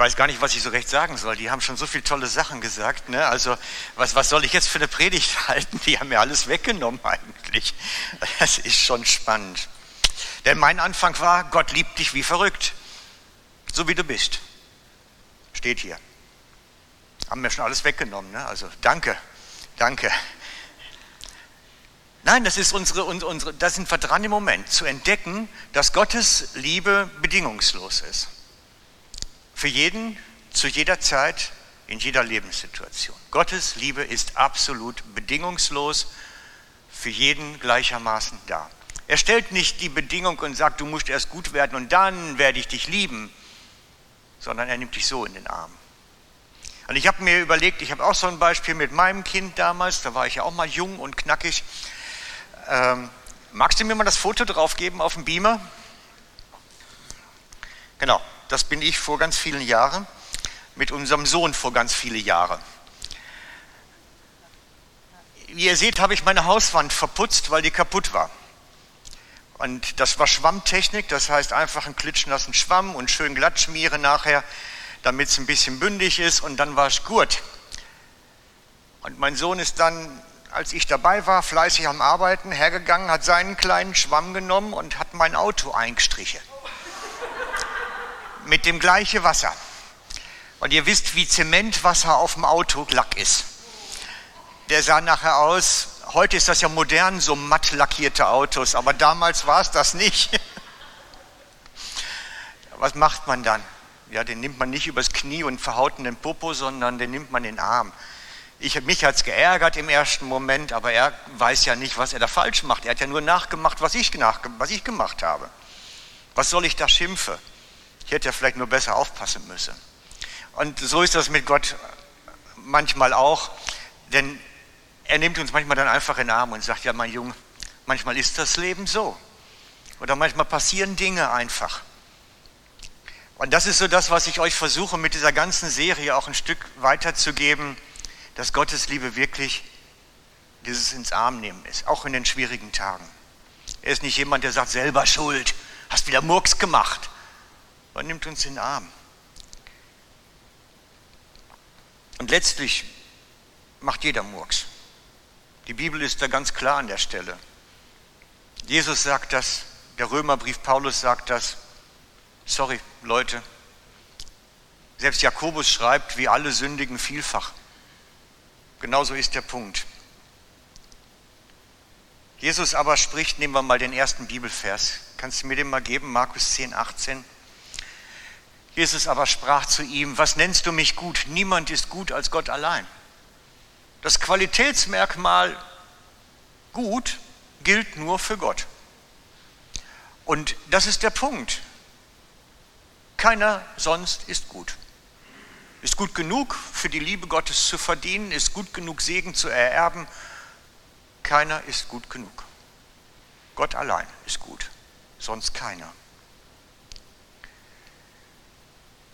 weiß gar nicht, was ich so recht sagen soll. Die haben schon so viele tolle Sachen gesagt. Ne? Also was, was soll ich jetzt für eine Predigt halten? Die haben mir alles weggenommen eigentlich. Das ist schon spannend. Denn mein Anfang war, Gott liebt dich wie verrückt, so wie du bist. Steht hier. Haben mir schon alles weggenommen. Ne? Also danke, danke. Nein, das ist unsere, unsere, da sind wir dran im Moment, zu entdecken, dass Gottes Liebe bedingungslos ist. Für jeden, zu jeder Zeit, in jeder Lebenssituation. Gottes Liebe ist absolut bedingungslos, für jeden gleichermaßen da. Er stellt nicht die Bedingung und sagt, du musst erst gut werden und dann werde ich dich lieben, sondern er nimmt dich so in den Arm. Und ich habe mir überlegt, ich habe auch so ein Beispiel mit meinem Kind damals, da war ich ja auch mal jung und knackig. Ähm, magst du mir mal das Foto drauf geben auf dem Beamer? Genau, das bin ich vor ganz vielen Jahren, mit unserem Sohn vor ganz vielen Jahren. Wie ihr seht, habe ich meine Hauswand verputzt, weil die kaputt war. Und das war Schwammtechnik, das heißt einfach einen klitschnassen Schwamm und schön glatt schmieren nachher, damit es ein bisschen bündig ist und dann war es gut. Und mein Sohn ist dann, als ich dabei war, fleißig am Arbeiten, hergegangen, hat seinen kleinen Schwamm genommen und hat mein Auto eingestrichen mit dem gleichen Wasser. Und ihr wisst, wie Zementwasser auf dem Auto Lack ist. Der sah nachher aus, heute ist das ja modern, so matt lackierte Autos, aber damals war es das nicht. Was macht man dann? Ja, den nimmt man nicht übers Knie und verhaut in den Popo, sondern den nimmt man in den Arm. Ich, mich hat es geärgert im ersten Moment, aber er weiß ja nicht, was er da falsch macht. Er hat ja nur nachgemacht, was ich, nach, was ich gemacht habe. Was soll ich da schimpfen? Ich hätte ja vielleicht nur besser aufpassen müssen. Und so ist das mit Gott manchmal auch, denn er nimmt uns manchmal dann einfach in den Arm und sagt, ja mein Junge, manchmal ist das Leben so. Oder manchmal passieren Dinge einfach. Und das ist so das, was ich euch versuche mit dieser ganzen Serie auch ein Stück weiterzugeben, dass Gottes Liebe wirklich dieses ins Arm nehmen ist, auch in den schwierigen Tagen. Er ist nicht jemand, der sagt, selber schuld, hast wieder Murks gemacht. Man nimmt uns in den Arm. Und letztlich macht jeder Murks. Die Bibel ist da ganz klar an der Stelle. Jesus sagt das, der Römerbrief Paulus sagt das. Sorry, Leute. Selbst Jakobus schreibt, wie alle sündigen vielfach. Genauso ist der Punkt. Jesus aber spricht, nehmen wir mal den ersten Bibelvers. Kannst du mir den mal geben, Markus 10, 18? Jesus aber sprach zu ihm, was nennst du mich gut? Niemand ist gut als Gott allein. Das Qualitätsmerkmal gut gilt nur für Gott. Und das ist der Punkt. Keiner sonst ist gut. Ist gut genug für die Liebe Gottes zu verdienen, ist gut genug Segen zu ererben. Keiner ist gut genug. Gott allein ist gut, sonst keiner.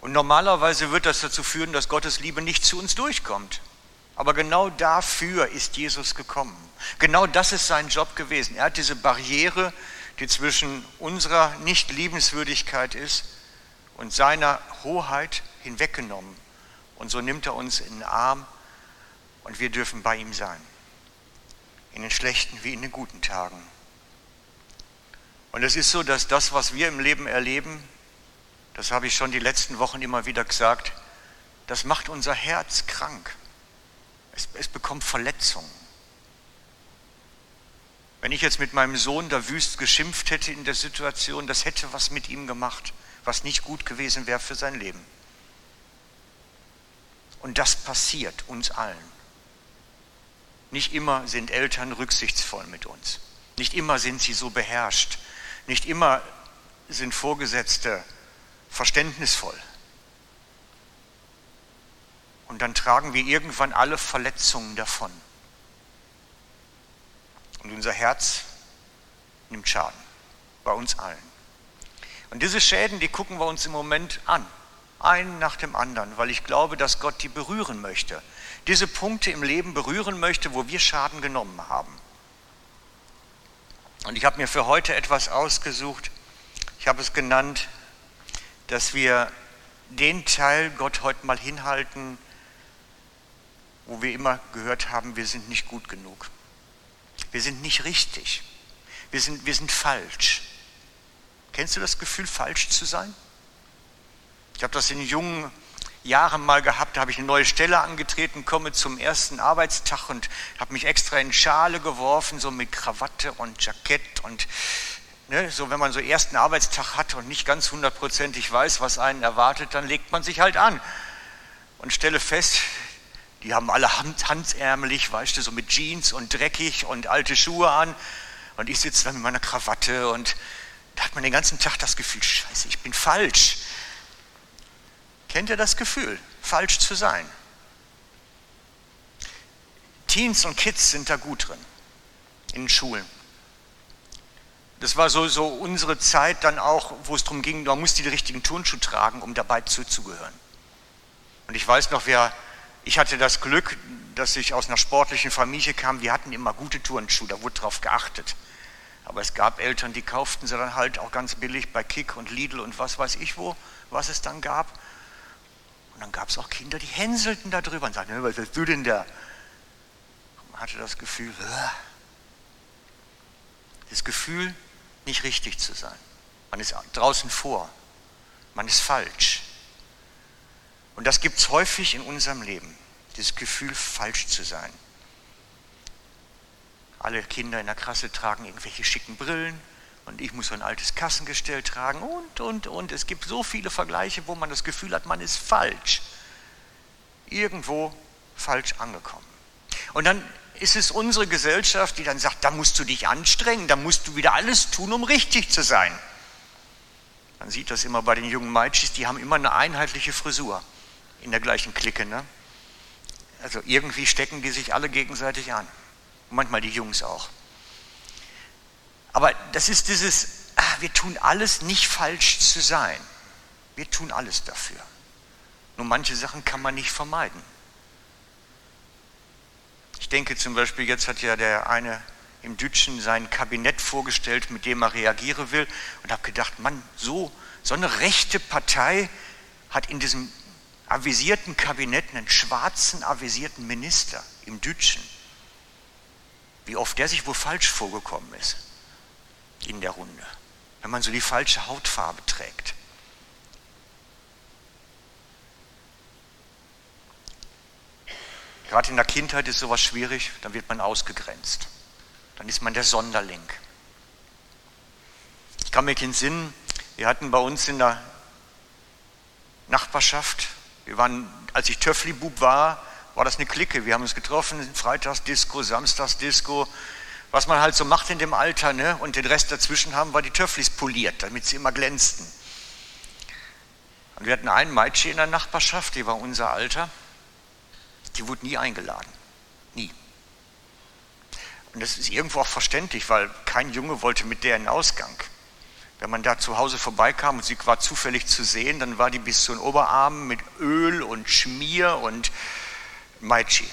Und normalerweise wird das dazu führen, dass Gottes Liebe nicht zu uns durchkommt. Aber genau dafür ist Jesus gekommen. Genau das ist sein Job gewesen. Er hat diese Barriere, die zwischen unserer Nicht-Liebenswürdigkeit ist und seiner Hoheit hinweggenommen. Und so nimmt er uns in den Arm und wir dürfen bei ihm sein. In den schlechten wie in den guten Tagen. Und es ist so, dass das, was wir im Leben erleben, das habe ich schon die letzten Wochen immer wieder gesagt, das macht unser Herz krank. Es, es bekommt Verletzungen. Wenn ich jetzt mit meinem Sohn da wüst geschimpft hätte in der Situation, das hätte was mit ihm gemacht, was nicht gut gewesen wäre für sein Leben. Und das passiert uns allen. Nicht immer sind Eltern rücksichtsvoll mit uns. Nicht immer sind sie so beherrscht. Nicht immer sind Vorgesetzte verständnisvoll. Und dann tragen wir irgendwann alle Verletzungen davon. Und unser Herz nimmt Schaden, bei uns allen. Und diese Schäden, die gucken wir uns im Moment an, einen nach dem anderen, weil ich glaube, dass Gott die berühren möchte. Diese Punkte im Leben berühren möchte, wo wir Schaden genommen haben. Und ich habe mir für heute etwas ausgesucht. Ich habe es genannt, dass wir den Teil Gott heute mal hinhalten, wo wir immer gehört haben, wir sind nicht gut genug. Wir sind nicht richtig. Wir sind, wir sind falsch. Kennst du das Gefühl, falsch zu sein? Ich habe das in jungen Jahren mal gehabt, da habe ich eine neue Stelle angetreten, komme zum ersten Arbeitstag und habe mich extra in Schale geworfen, so mit Krawatte und Jackett und ne, so wenn man so ersten Arbeitstag hat und nicht ganz hundertprozentig weiß, was einen erwartet, dann legt man sich halt an und stelle fest, die haben alle hand, handärmelig, weißt du, so mit Jeans und dreckig und alte Schuhe an und ich sitze da mit meiner Krawatte und da hat man den ganzen Tag das Gefühl, scheiße, ich bin falsch. Kennt ihr das Gefühl, falsch zu sein? Teens und Kids sind da gut drin, in den Schulen. Das war so, so unsere Zeit dann auch, wo es darum ging, man musste die richtigen Turnschuhe tragen, um dabei zuzugehören. Und ich weiß noch, wer, ich hatte das Glück, dass ich aus einer sportlichen Familie kam, wir hatten immer gute Turnschuhe, da wurde drauf geachtet. Aber es gab Eltern, die kauften sie dann halt auch ganz billig bei Kick und Lidl und was weiß ich wo, was es dann gab. Und dann gab es auch Kinder, die hänselten da drüber und sagten, was bist du denn da? man hatte das Gefühl, das Gefühl, nicht richtig zu sein. Man ist draußen vor. Man ist falsch. Und das gibt es häufig in unserem Leben, dieses Gefühl, falsch zu sein. Alle Kinder in der Klasse tragen irgendwelche schicken Brillen, und ich muss so ein altes Kassengestell tragen und, und, und. Es gibt so viele Vergleiche, wo man das Gefühl hat, man ist falsch. Irgendwo falsch angekommen. Und dann ist es unsere Gesellschaft, die dann sagt, da musst du dich anstrengen, da musst du wieder alles tun, um richtig zu sein. Man sieht das immer bei den jungen Meitschis, die haben immer eine einheitliche Frisur in der gleichen Clique. Ne? Also irgendwie stecken die sich alle gegenseitig an. manchmal die Jungs auch. Aber das ist dieses, ah, wir tun alles nicht falsch zu sein. Wir tun alles dafür. Nur manche Sachen kann man nicht vermeiden. Ich denke zum Beispiel, jetzt hat ja der eine im Dütschen sein Kabinett vorgestellt, mit dem er reagieren will und habe gedacht, Mann, so, so eine rechte Partei hat in diesem avisierten Kabinett einen schwarzen avisierten Minister im Dütschen. Wie oft der sich wohl falsch vorgekommen ist in der Runde, wenn man so die falsche Hautfarbe trägt. Gerade in der Kindheit ist sowas schwierig, dann wird man ausgegrenzt. Dann ist man der Sonderling. Ich kann mich entsinnen, wir hatten bei uns in der Nachbarschaft, wir waren, als ich Töffli-Bub war, war das eine Clique. Wir haben uns getroffen, Freitagsdisco, Samstagsdisco, was man halt so macht in dem Alter, ne? und den Rest dazwischen haben wir die Töfflis poliert, damit sie immer glänzten. Und wir hatten einen Mädchen in der Nachbarschaft, die war unser Alter, die wurde nie eingeladen. Nie. Und das ist irgendwo auch verständlich, weil kein Junge wollte mit der in den Ausgang. Wenn man da zu Hause vorbeikam und sie war zufällig zu sehen, dann war die bis zu den Oberarmen mit Öl und Schmier und Maitschi.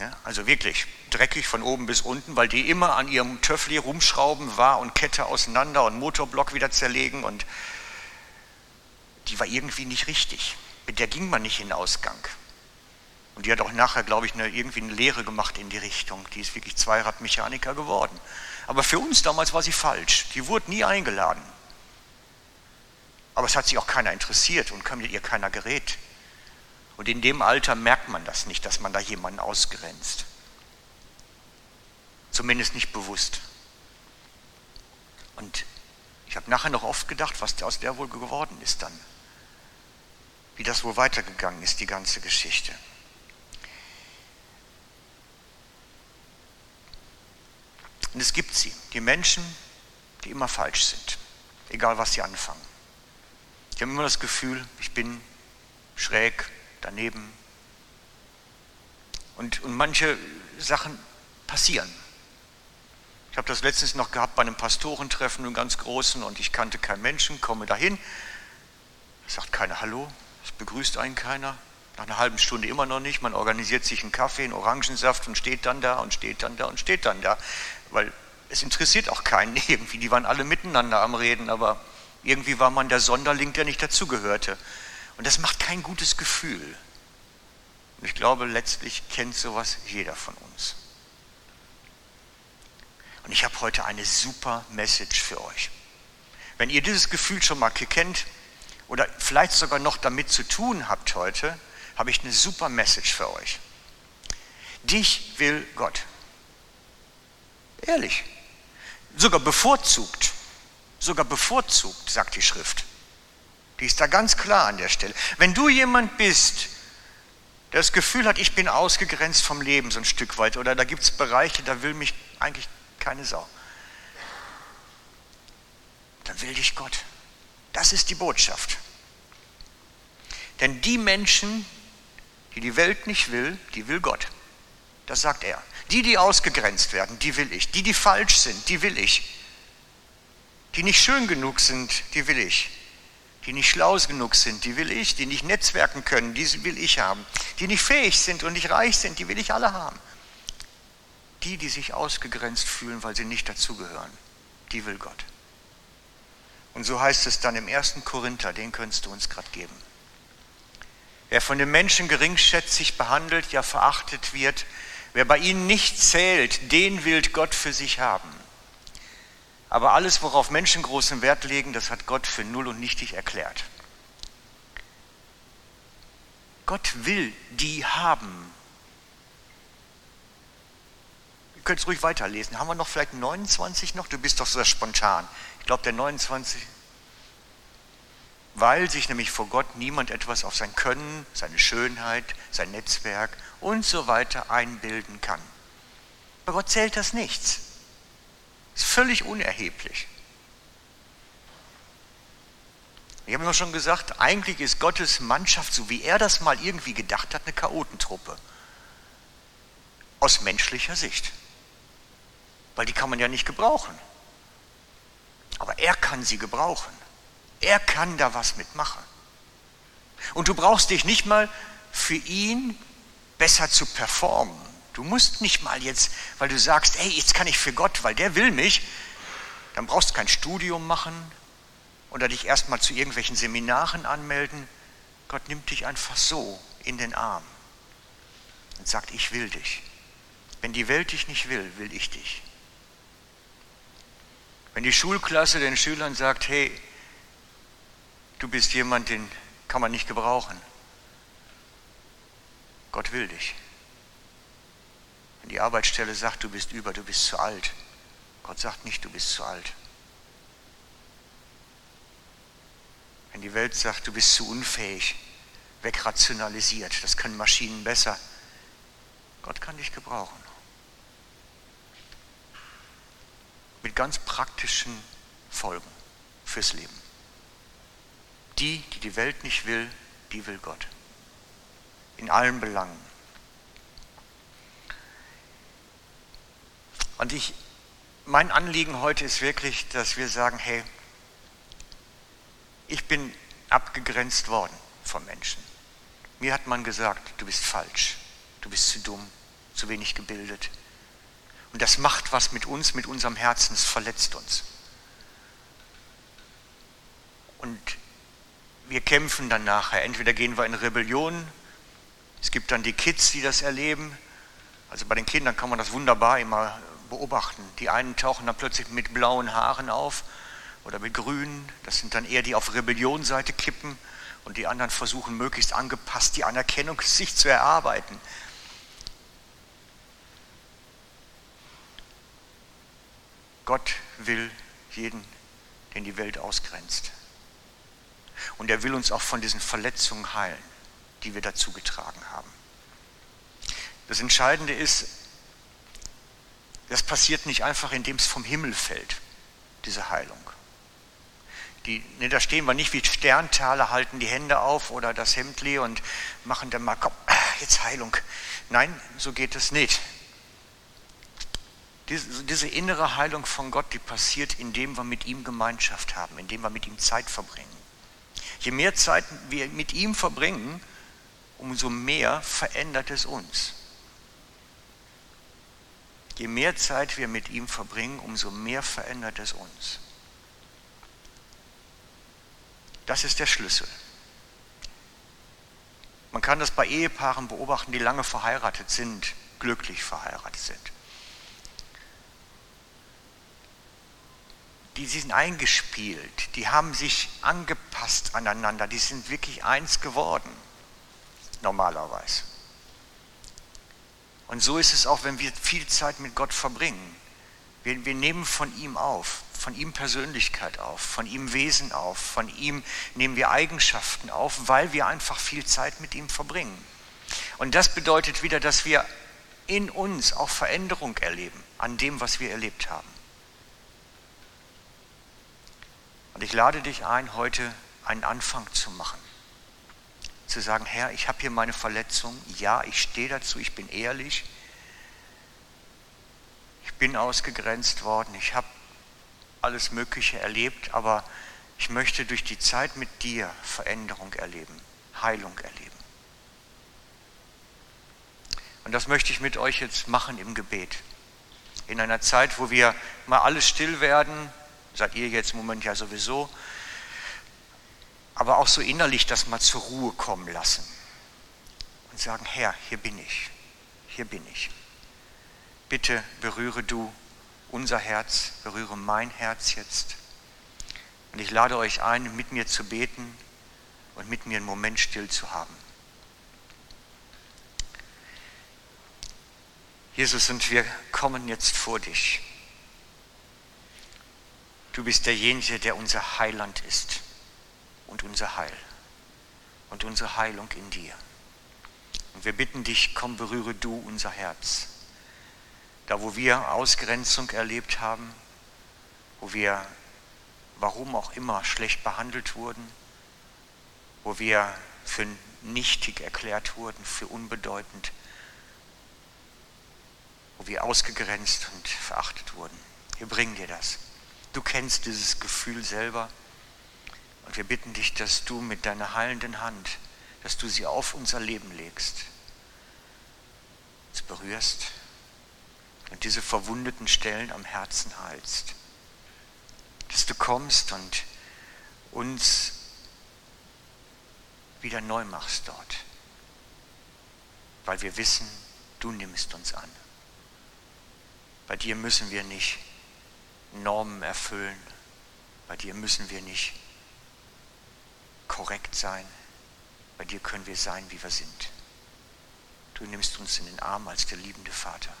Ja, also wirklich dreckig von oben bis unten, weil die immer an ihrem Töffli rumschrauben war und Kette auseinander und Motorblock wieder zerlegen und die war irgendwie nicht richtig. Mit der ging man nicht in den Ausgang. Und die hat auch nachher, glaube ich, eine, irgendwie eine Lehre gemacht in die Richtung. Die ist wirklich Zweiradmechaniker geworden. Aber für uns damals war sie falsch. Die wurde nie eingeladen. Aber es hat sich auch keiner interessiert und mit ihr keiner gerät. Und in dem Alter merkt man das nicht, dass man da jemanden ausgrenzt. Zumindest nicht bewusst. Und ich habe nachher noch oft gedacht, was aus der wohl geworden ist dann. Wie das wohl weitergegangen ist, die ganze Geschichte. Und es gibt sie, die Menschen, die immer falsch sind, egal was sie anfangen. Die haben immer das Gefühl, ich bin schräg, daneben. Und, und manche Sachen passieren. Ich habe das letztens noch gehabt bei einem Pastorentreffen, einem ganz großen, und ich kannte keinen Menschen, komme dahin, sagt keiner Hallo, es begrüßt einen keiner, nach einer halben Stunde immer noch nicht, man organisiert sich einen Kaffee, einen Orangensaft und steht dann da und steht dann da und steht dann da, weil es interessiert auch keinen irgendwie, die waren alle miteinander am Reden, aber Irgendwie war man der Sonderling, der nicht dazugehörte. Und das macht kein gutes Gefühl. Und ich glaube, letztlich kennt sowas jeder von uns. Und ich habe heute eine super Message für euch. Wenn ihr dieses Gefühl schon mal kennt oder vielleicht sogar noch damit zu tun habt heute, habe ich eine super Message für euch. Dich will Gott. Ehrlich. Sogar bevorzugt. Sogar bevorzugt, sagt die Schrift. Die ist da ganz klar an der Stelle. Wenn du jemand bist, der das Gefühl hat, ich bin ausgegrenzt vom Leben so ein Stück weit, oder da gibt es Bereiche, da will mich eigentlich keine Sau, dann will dich Gott. Das ist die Botschaft. Denn die Menschen, die die Welt nicht will, die will Gott. Das sagt er. Die, die ausgegrenzt werden, die will ich. Die, die falsch sind, die will ich. Die nicht schön genug sind, die will ich. Die nicht schlau genug sind, die will ich. Die nicht netzwerken können, die will ich haben. Die nicht fähig sind und nicht reich sind, die will ich alle haben. Die, die sich ausgegrenzt fühlen, weil sie nicht dazugehören, die will Gott. Und so heißt es dann im ersten Korinther, den könntest du uns gerade geben. Wer von den Menschen geringschätzig behandelt, ja verachtet wird, Wer bei ihnen nicht zählt, den will Gott für sich haben. Aber alles, worauf Menschen großen Wert legen, das hat Gott für null und nichtig erklärt. Gott will die haben. Ihr könnt es ruhig weiterlesen. Haben wir noch vielleicht 29 noch? Du bist doch so spontan. Ich glaube, der 29 weil sich nämlich vor Gott niemand etwas auf sein Können, seine Schönheit, sein Netzwerk und so weiter einbilden kann. Bei Gott zählt das nichts. Ist völlig unerheblich. Ich habe immer schon gesagt, eigentlich ist Gottes Mannschaft, so wie er das mal irgendwie gedacht hat, eine Chaotentruppe. Aus menschlicher Sicht. Weil die kann man ja nicht gebrauchen. Aber er kann sie gebrauchen. Er kann da was mitmachen. Und du brauchst dich nicht mal für ihn besser zu performen. Du musst nicht mal jetzt, weil du sagst, hey, jetzt kann ich für Gott, weil der will mich, dann brauchst du kein Studium machen oder dich erstmal zu irgendwelchen Seminaren anmelden. Gott nimmt dich einfach so in den Arm und sagt, ich will dich. Wenn die Welt dich nicht will, will ich dich. Wenn die Schulklasse den Schülern sagt, hey, du bist jemand, den kann man nicht gebrauchen. Gott will dich. Wenn die Arbeitsstelle sagt, du bist über, du bist zu alt. Gott sagt nicht, du bist zu alt. Wenn die Welt sagt, du bist zu unfähig, wegrationalisiert, das können Maschinen besser. Gott kann dich gebrauchen. Mit ganz praktischen Folgen fürs Leben. Die, die die Welt nicht will, die will Gott. In allen Belangen. Und ich, mein Anliegen heute ist wirklich, dass wir sagen, hey, ich bin abgegrenzt worden vom Menschen. Mir hat man gesagt, du bist falsch, du bist zu dumm, zu wenig gebildet. Und das macht was mit uns, mit unserem Herzen, es verletzt uns. Und wir kämpfen dann nachher. Entweder gehen wir in Rebellion, es gibt dann die Kids, die das erleben. Also bei den Kindern kann man das wunderbar immer beobachten. Die einen tauchen dann plötzlich mit blauen Haaren auf oder mit grünen. Das sind dann eher die auf Rebellionsseite kippen und die anderen versuchen möglichst angepasst die Anerkennung sich zu erarbeiten. Gott will jeden, den die Welt ausgrenzt. Und er will uns auch von diesen Verletzungen heilen, die wir dazu getragen haben. Das Entscheidende ist, das passiert nicht einfach, indem es vom Himmel fällt, diese Heilung. Die, ne, da stehen wir nicht wie Sterntaler, halten die Hände auf oder das Hemdli und machen dann mal, komm, jetzt Heilung. Nein, so geht es nicht. Diese, diese innere Heilung von Gott, die passiert, indem wir mit ihm Gemeinschaft haben, indem wir mit ihm Zeit verbringen. Je mehr Zeit wir mit ihm verbringen, umso mehr verändert es uns. Je mehr Zeit wir mit ihm verbringen, umso mehr verändert es uns. Das ist der Schlüssel. Man kann das bei Ehepaaren beobachten, die lange verheiratet sind, glücklich verheiratet sind. Die sind eingespielt, die haben sich angepasst aneinander, die sind wirklich eins geworden, normalerweise. Und so ist es auch, wenn wir viel Zeit mit Gott verbringen. Wir, wir nehmen von ihm auf, von ihm Persönlichkeit auf, von ihm Wesen auf, von ihm nehmen wir Eigenschaften auf, weil wir einfach viel Zeit mit ihm verbringen. Und das bedeutet wieder, dass wir in uns auch Veränderung erleben an dem, was wir erlebt haben. Und ich lade dich ein, heute einen Anfang zu machen. Zu sagen, Herr, ich habe hier meine Verletzung, ja, ich stehe dazu, ich bin ehrlich, ich bin ausgegrenzt worden, ich habe alles Mögliche erlebt, aber ich möchte durch die Zeit mit dir Veränderung erleben, Heilung erleben. Und das möchte ich mit euch jetzt machen im Gebet. In einer Zeit, wo wir mal alles still werden, seid ihr jetzt im Moment ja sowieso, aber auch so innerlich das mal zur Ruhe kommen lassen und sagen, Herr, hier bin ich, hier bin ich. Bitte berühre du unser Herz, berühre mein Herz jetzt. Und ich lade euch ein, mit mir zu beten und mit mir einen Moment still zu haben. Jesus, und wir kommen jetzt vor dich. Du bist derjenige, der unser Heiland ist und unser Heil und unsere Heilung in dir. Und wir bitten dich, komm, berühre du unser Herz. Da, wo wir Ausgrenzung erlebt haben, wo wir, warum auch immer, schlecht behandelt wurden, wo wir für nichtig erklärt wurden, für unbedeutend, wo wir ausgegrenzt und verachtet wurden. Wir bringen dir das. Du kennst dieses Gefühl selber und wir bitten dich, dass du mit deiner heilenden Hand, dass du sie auf unser Leben legst, uns berührst und diese verwundeten Stellen am Herzen heilst. Dass du kommst und uns wieder neu machst dort, weil wir wissen, du nimmst uns an. Bei dir müssen wir nicht Normen erfüllen, bei dir müssen wir nicht korrekt sein, bei dir können wir sein, wie wir sind. Du nimmst uns in den Arm als der liebende Vater.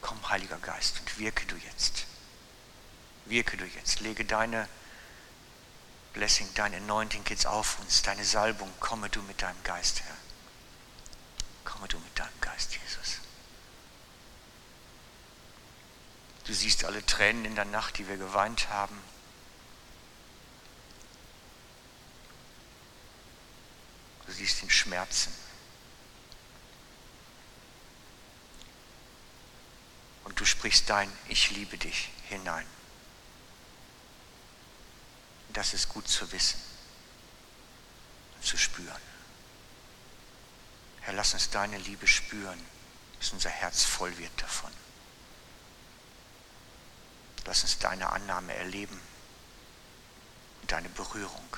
Komm, Heiliger Geist, und wirke du jetzt. Wirke du jetzt. Lege deine Blessing, dein Anointing jetzt auf uns, deine Salbung. Komme du mit deinem Geist, Herr. Komme du mit deinem Geist, Jesus. Du siehst alle Tränen in der Nacht, die wir geweint haben. Du siehst den Schmerzen. und du sprichst dein Ich liebe dich hinein. Das ist gut zu wissen und zu spüren. Herr, lass uns deine Liebe spüren, bis unser Herz voll wird davon. Lass uns deine Annahme erleben und deine Berührung.